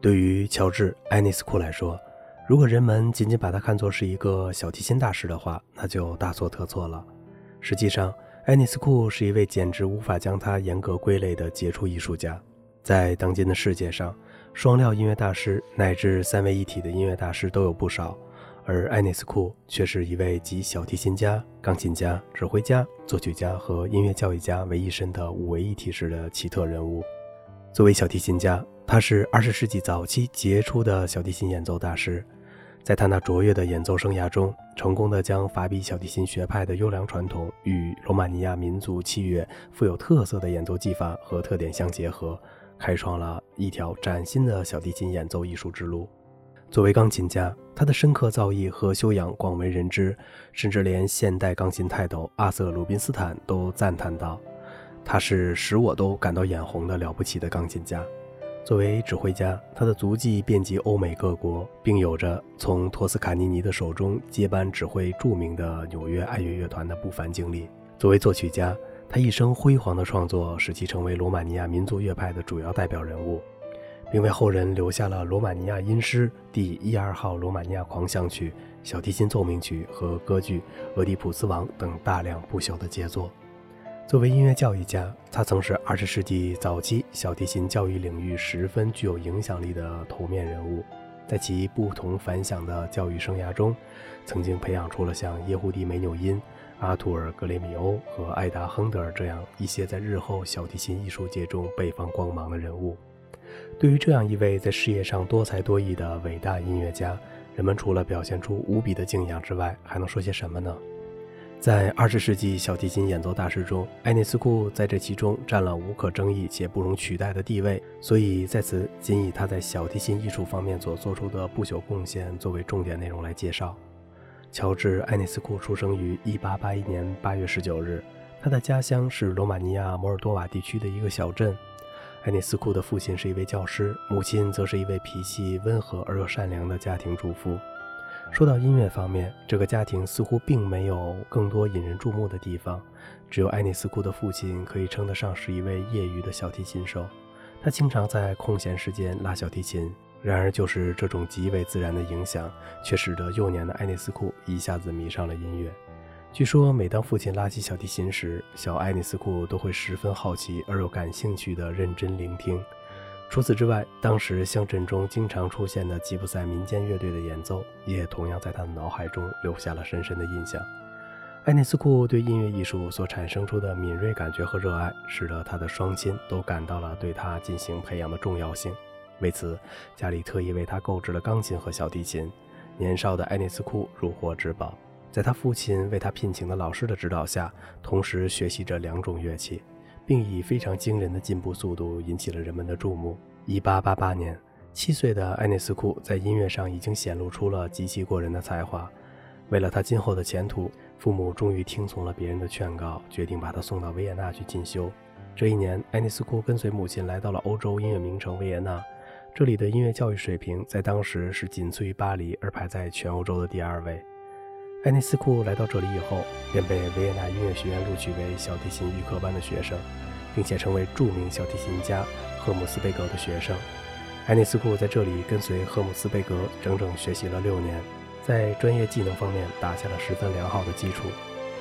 对于乔治·埃尼斯库来说，如果人们仅仅把他看作是一个小提琴大师的话，那就大错特错了。实际上，埃尼斯库是一位简直无法将他严格归类的杰出艺术家。在当今的世界上，双料音乐大师乃至三位一体的音乐大师都有不少，而埃尼斯库却是一位集小提琴家、钢琴家、指挥家、作曲家和音乐教育家为一身的五位一体式的奇特人物。作为小提琴家，他是二十世纪早期杰出的小提琴演奏大师，在他那卓越的演奏生涯中，成功的将法比小提琴学派的优良传统与罗马尼亚民族器乐富有特色的演奏技法和特点相结合，开创了一条崭新的小提琴演奏艺术之路。作为钢琴家，他的深刻造诣和修养广为人知，甚至连现代钢琴泰斗阿瑟·鲁宾斯坦都赞叹道。他是使我都感到眼红的了不起的钢琴家。作为指挥家，他的足迹遍及欧美各国，并有着从托斯卡尼尼的手中接班指挥著名的纽约爱乐乐团的不凡经历。作为作曲家，他一生辉煌的创作使其成为罗马尼亚民族乐派的主要代表人物，并为后人留下了罗马尼亚音诗第一二号罗马尼亚狂想曲、小提琴奏鸣曲和歌剧《俄狄浦斯王》等大量不朽的杰作。作为音乐教育家，他曾是二十世纪早期小提琴教育领域十分具有影响力的头面人物。在其不同凡响的教育生涯中，曾经培养出了像耶胡迪·梅纽因、阿图尔·格雷米欧和艾达·亨德尔这样一些在日后小提琴艺术界中倍放光芒的人物。对于这样一位在事业上多才多艺的伟大音乐家，人们除了表现出无比的敬仰之外，还能说些什么呢？在二十世纪小提琴演奏大师中，埃内斯库在这其中占了无可争议且不容取代的地位。所以在此仅以他在小提琴艺术方面所做出的不朽贡献作为重点内容来介绍。乔治·埃内斯库出生于1881年8月19日，他的家乡是罗马尼亚摩尔多瓦地区的一个小镇。埃内斯库的父亲是一位教师，母亲则是一位脾气温和而又善良的家庭主妇。说到音乐方面，这个家庭似乎并没有更多引人注目的地方。只有爱尼斯库的父亲可以称得上是一位业余的小提琴手，他经常在空闲时间拉小提琴。然而，就是这种极为自然的影响，却使得幼年的爱尼斯库一下子迷上了音乐。据说，每当父亲拉起小提琴时，小爱尼斯库都会十分好奇而又感兴趣地认真聆听。除此之外，当时乡镇中经常出现的吉普赛民间乐队的演奏，也同样在他的脑海中留下了深深的印象。爱内斯库对音乐艺术所产生出的敏锐感觉和热爱，使得他的双亲都感到了对他进行培养的重要性。为此，家里特意为他购置了钢琴和小提琴。年少的爱内斯库如获至宝，在他父亲为他聘请的老师的指导下，同时学习着两种乐器。并以非常惊人的进步速度引起了人们的注目。1888年，七岁的埃内斯库在音乐上已经显露出了极其过人的才华。为了他今后的前途，父母终于听从了别人的劝告，决定把他送到维也纳去进修。这一年，埃内斯库跟随母亲来到了欧洲音乐名城维也纳，这里的音乐教育水平在当时是仅次于巴黎，而排在全欧洲的第二位。埃内斯库来到这里以后，便被维也纳音乐学院录取为小提琴预科班的学生，并且成为著名小提琴家赫姆斯贝格的学生。埃内斯库在这里跟随赫姆斯贝格整整学习了六年，在专业技能方面打下了十分良好的基础。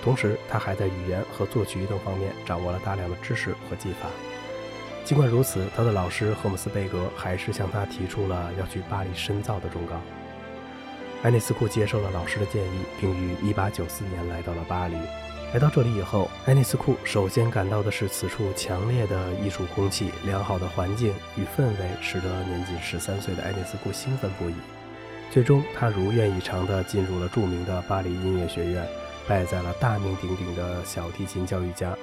同时，他还在语言和作曲等方面掌握了大量的知识和技法。尽管如此，他的老师赫姆斯贝格还是向他提出了要去巴黎深造的忠告。埃内斯库接受了老师的建议，并于1894年来到了巴黎。来到这里以后，埃内斯库首先感到的是此处强烈的艺术空气、良好的环境与氛围，使得年仅十三岁的埃内斯库兴奋不已。最终，他如愿以偿地进入了著名的巴黎音乐学院，拜在了大名鼎鼎的小提琴教育家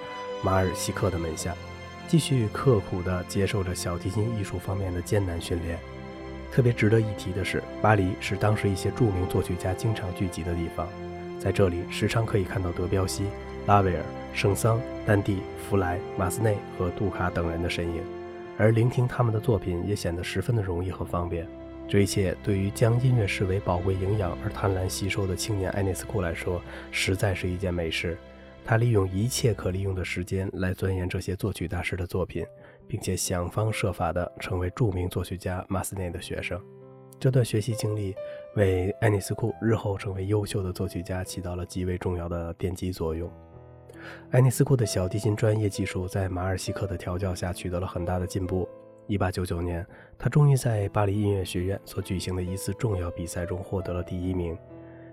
马尔西克的门下，继续刻苦地接受着小提琴艺术方面的艰难训练。特别值得一提的是，巴黎是当时一些著名作曲家经常聚集的地方，在这里时常可以看到德彪西、拉威尔、圣桑、丹蒂、弗莱、马斯内和杜卡等人的身影，而聆听他们的作品也显得十分的容易和方便。这一切对于将音乐视为宝贵营养而贪婪吸收的青年埃内斯库来说，实在是一件美事。他利用一切可利用的时间来钻研这些作曲大师的作品。并且想方设法地成为著名作曲家马斯内的学生。这段学习经历为爱丽丝库日后成为优秀的作曲家起到了极为重要的奠基作用。爱丽丝库的小提琴专业技术在马尔西克的调教下取得了很大的进步。1899年，他终于在巴黎音乐学院所举行的一次重要比赛中获得了第一名。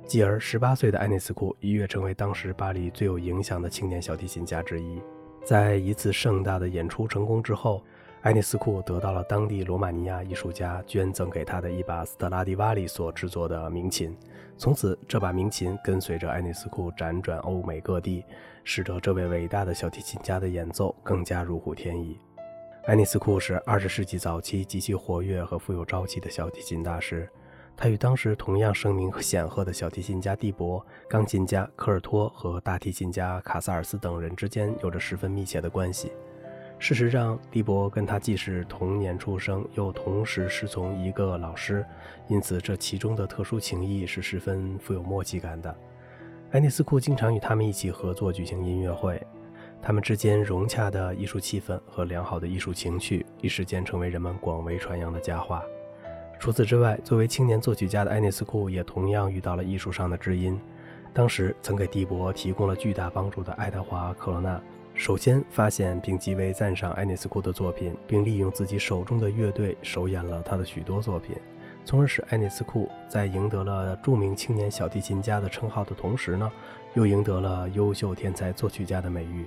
继而，18岁的爱丽丝库一跃成为当时巴黎最有影响的青年小提琴家之一。在一次盛大的演出成功之后，爱丽丝库得到了当地罗马尼亚艺术家捐赠给他的一把斯特拉迪瓦里所制作的名琴。从此，这把名琴跟随着爱丽丝库辗转欧美各地，使得这位伟大的小提琴家的演奏更加如虎添翼。爱丽丝库是20世纪早期极其活跃和富有朝气的小提琴大师。他与当时同样声名显赫的小提琴家蒂博、钢琴家科尔托和大提琴家卡萨尔斯等人之间有着十分密切的关系。事实上，蒂博跟他既是同年出生，又同时师从一个老师，因此这其中的特殊情谊是十分富有默契感的。爱丽丝库经常与他们一起合作举行音乐会，他们之间融洽的艺术气氛和良好的艺术情趣，一时间成为人们广为传扬的佳话。除此之外，作为青年作曲家的爱丽丝库也同样遇到了艺术上的知音。当时曾给蒂博提供了巨大帮助的爱德华·克罗纳。首先发现并极为赞赏爱丽丝库的作品，并利用自己手中的乐队首演了他的许多作品，从而使爱丽丝库在赢得了著名青年小提琴家的称号的同时呢，又赢得了优秀天才作曲家的美誉。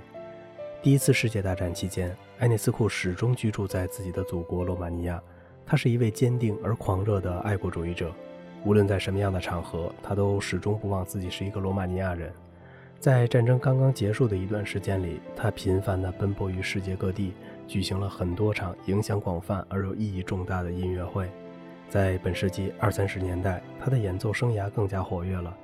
第一次世界大战期间，爱丽丝库始终居住在自己的祖国罗马尼亚。他是一位坚定而狂热的爱国主义者，无论在什么样的场合，他都始终不忘自己是一个罗马尼亚人。在战争刚刚结束的一段时间里，他频繁地奔波于世界各地，举行了很多场影响广泛而又意义重大的音乐会。在本世纪二三十年代，他的演奏生涯更加活跃了。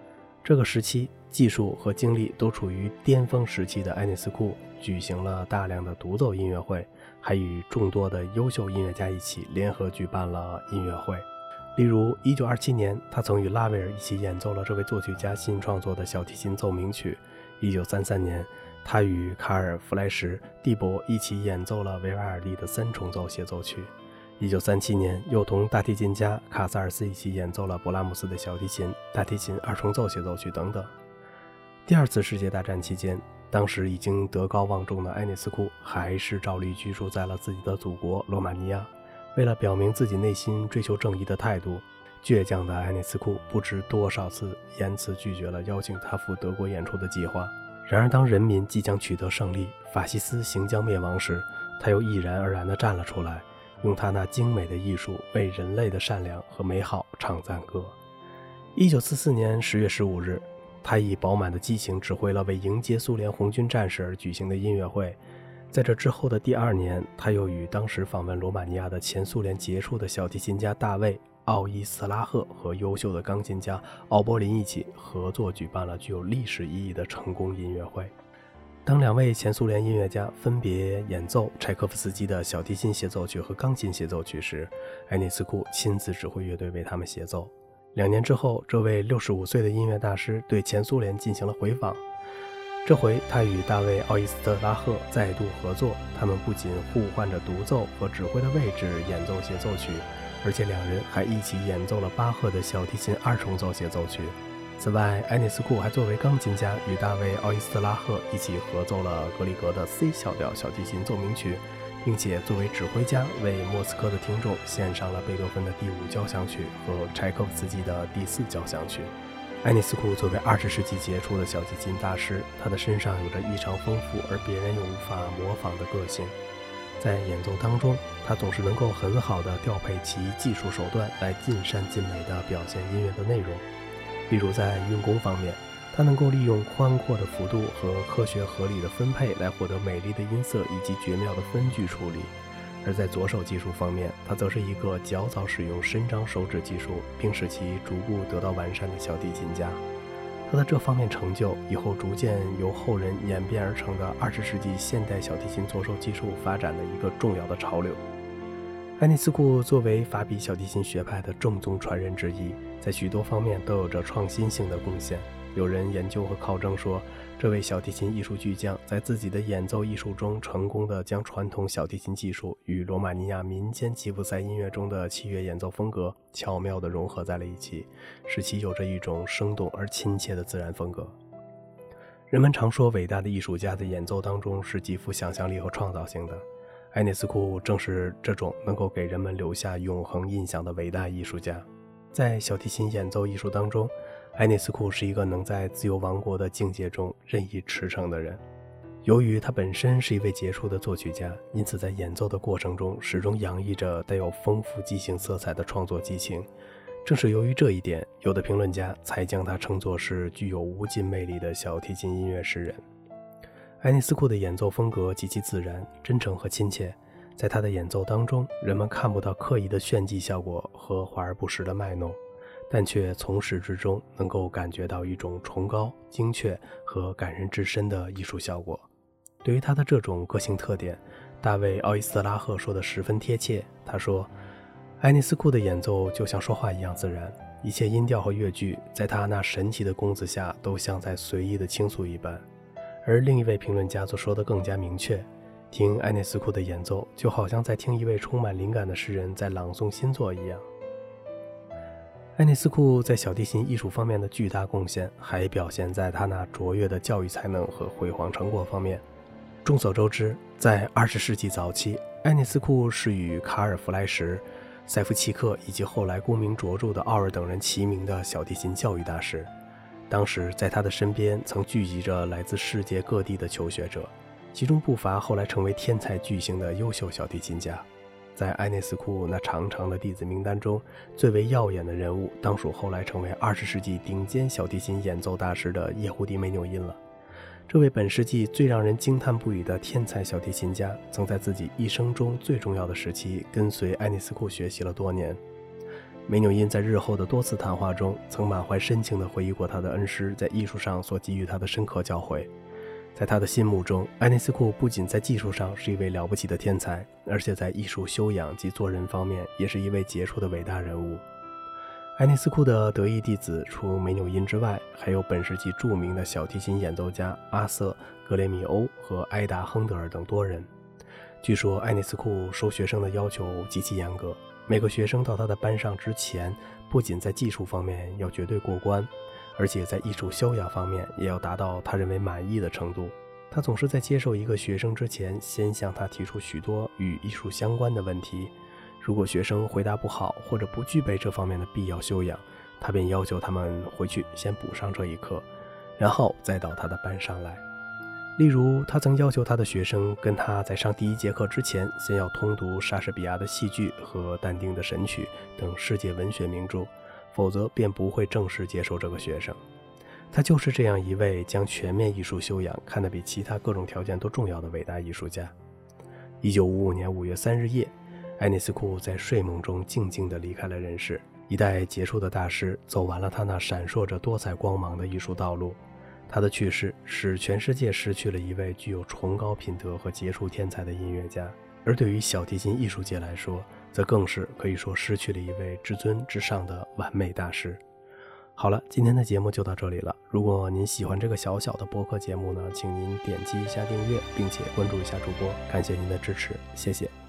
这个时期，技术和精力都处于巅峰时期的爱丽丝库，举行了大量的独奏音乐会，还与众多的优秀音乐家一起联合举办了音乐会。例如，1927年，他曾与拉威尔一起演奏了这位作曲家新创作的小提琴奏鸣曲；1933年，他与卡尔·弗莱什、蒂博一起演奏了维瓦尔第的三重奏协奏曲；1937年，又同大提琴家卡萨尔斯一起演奏了勃拉姆斯的小提琴、大提琴二重奏协奏曲等等。第二次世界大战期间，当时已经德高望重的埃内斯库还是照例居住在了自己的祖国罗马尼亚。为了表明自己内心追求正义的态度，倔强的爱内斯库不知多少次严辞拒绝了邀请他赴德国演出的计划。然而，当人民即将取得胜利，法西斯行将灭亡时，他又毅然而然地站了出来，用他那精美的艺术为人类的善良和美好唱赞歌。一九四四年十月十五日，他以饱满的激情指挥了为迎接苏联红军战士而举行的音乐会。在这之后的第二年，他又与当时访问罗马尼亚的前苏联杰出的小提琴家大卫·奥伊斯拉赫和优秀的钢琴家奥波林一起合作举办了具有历史意义的成功音乐会。当两位前苏联音乐家分别演奏柴可夫斯基的小提琴协奏曲和钢琴协奏曲时，埃内斯库亲自指挥乐队为他们协奏。两年之后，这位六十五岁的音乐大师对前苏联进行了回访。这回他与大卫·奥伊斯特拉赫再度合作，他们不仅互换着独奏和指挥的位置演奏协奏曲，而且两人还一起演奏了巴赫的小提琴二重奏协奏曲。此外，埃涅斯库还作为钢琴家与大卫·奥伊斯特拉赫一起合奏了格里格的 C 小调小提琴奏鸣曲，并且作为指挥家为莫斯科的听众献上了贝多芬的第五交响曲和柴可夫斯基的第四交响曲。爱丽丝库作为二十世纪杰出的小提琴大师，他的身上有着异常丰富而别人又无法模仿的个性。在演奏当中，他总是能够很好的调配其技术手段来尽善尽美地表现音乐的内容。例如在运弓方面，他能够利用宽阔的幅度和科学合理的分配来获得美丽的音色以及绝妙的分句处理。而在左手技术方面，他则是一个较早使用伸张手指技术，并使其逐步得到完善的小提琴家。他的这方面成就，以后逐渐由后人演变而成的二十世纪现代小提琴左手技术发展的一个重要的潮流。爱尼斯库作为法比小提琴学派的正宗传人之一，在许多方面都有着创新性的贡献。有人研究和考证说，这位小提琴艺术巨匠在自己的演奏艺术中，成功的将传统小提琴技术与罗马尼亚民间吉普赛音乐中的器乐演奏风格巧妙地融合在了一起，使其有着一种生动而亲切的自然风格。人们常说，伟大的艺术家的演奏当中是极富想象力和创造性的。埃内斯库正是这种能够给人们留下永恒印象的伟大艺术家。在小提琴演奏艺术当中，埃内斯库是一个能在自由王国的境界中任意驰骋的人。由于他本身是一位杰出的作曲家，因此在演奏的过程中始终洋溢着带有丰富即兴色彩的创作激情。正是由于这一点，有的评论家才将他称作是具有无尽魅力的小提琴音乐诗人。爱内斯库的演奏风格极其自然、真诚和亲切，在他的演奏当中，人们看不到刻意的炫技效果和华而不实的卖弄，但却从始至终能够感觉到一种崇高、精确和感人至深的艺术效果。对于他的这种个性特点，大卫·奥伊斯拉赫说的十分贴切。他说。爱内斯库的演奏就像说话一样自然，一切音调和乐句在他那神奇的弓子下都像在随意的倾诉一般。而另一位评论家则说得更加明确：听爱内斯库的演奏，就好像在听一位充满灵感的诗人在朗诵新作一样。爱内斯库在小提琴艺术方面的巨大贡献，还表现在他那卓越的教育才能和辉煌成果方面。众所周知，在二十世纪早期，爱内斯库是与卡尔·弗莱什。塞夫契克以及后来功名卓著的奥尔等人齐名的小提琴教育大师，当时在他的身边曾聚集着来自世界各地的求学者，其中不乏后来成为天才巨星的优秀小提琴家。在埃内斯库那长长的弟子名单中，最为耀眼的人物当属后来成为二十世纪顶尖小提琴演奏大师的叶胡迪梅纽因了。这位本世纪最让人惊叹不已的天才小提琴家，曾在自己一生中最重要的时期跟随爱内斯库学习了多年。梅纽因在日后的多次谈话中，曾满怀深情地回忆过他的恩师在艺术上所给予他的深刻教诲。在他的心目中，爱尼斯库不仅在技术上是一位了不起的天才，而且在艺术修养及做人方面，也是一位杰出的伟大人物。爱尼斯库的得意弟子除梅纽因之外，还有本世纪著名的小提琴演奏家阿瑟·格雷米欧和埃达·亨德尔等多人。据说，爱尼斯库收学生的要求极其严格，每个学生到他的班上之前，不仅在技术方面要绝对过关，而且在艺术修养方面也要达到他认为满意的程度。他总是在接受一个学生之前，先向他提出许多与艺术相关的问题。如果学生回答不好，或者不具备这方面的必要修养，他便要求他们回去先补上这一课，然后再到他的班上来。例如，他曾要求他的学生跟他在上第一节课之前，先要通读莎士比亚的戏剧和但丁的《神曲》等世界文学名著，否则便不会正式接受这个学生。他就是这样一位将全面艺术修养看得比其他各种条件都重要的伟大艺术家。一九五五年五月三日夜。爱尼斯库在睡梦中静静地离开了人世，一代杰出的大师走完了他那闪烁着多彩光芒的艺术道路。他的去世使全世界失去了一位具有崇高品德和杰出天才的音乐家，而对于小提琴艺术界来说，则更是可以说失去了一位至尊至上的完美大师。好了，今天的节目就到这里了。如果您喜欢这个小小的播客节目呢，请您点击一下订阅，并且关注一下主播，感谢您的支持，谢谢。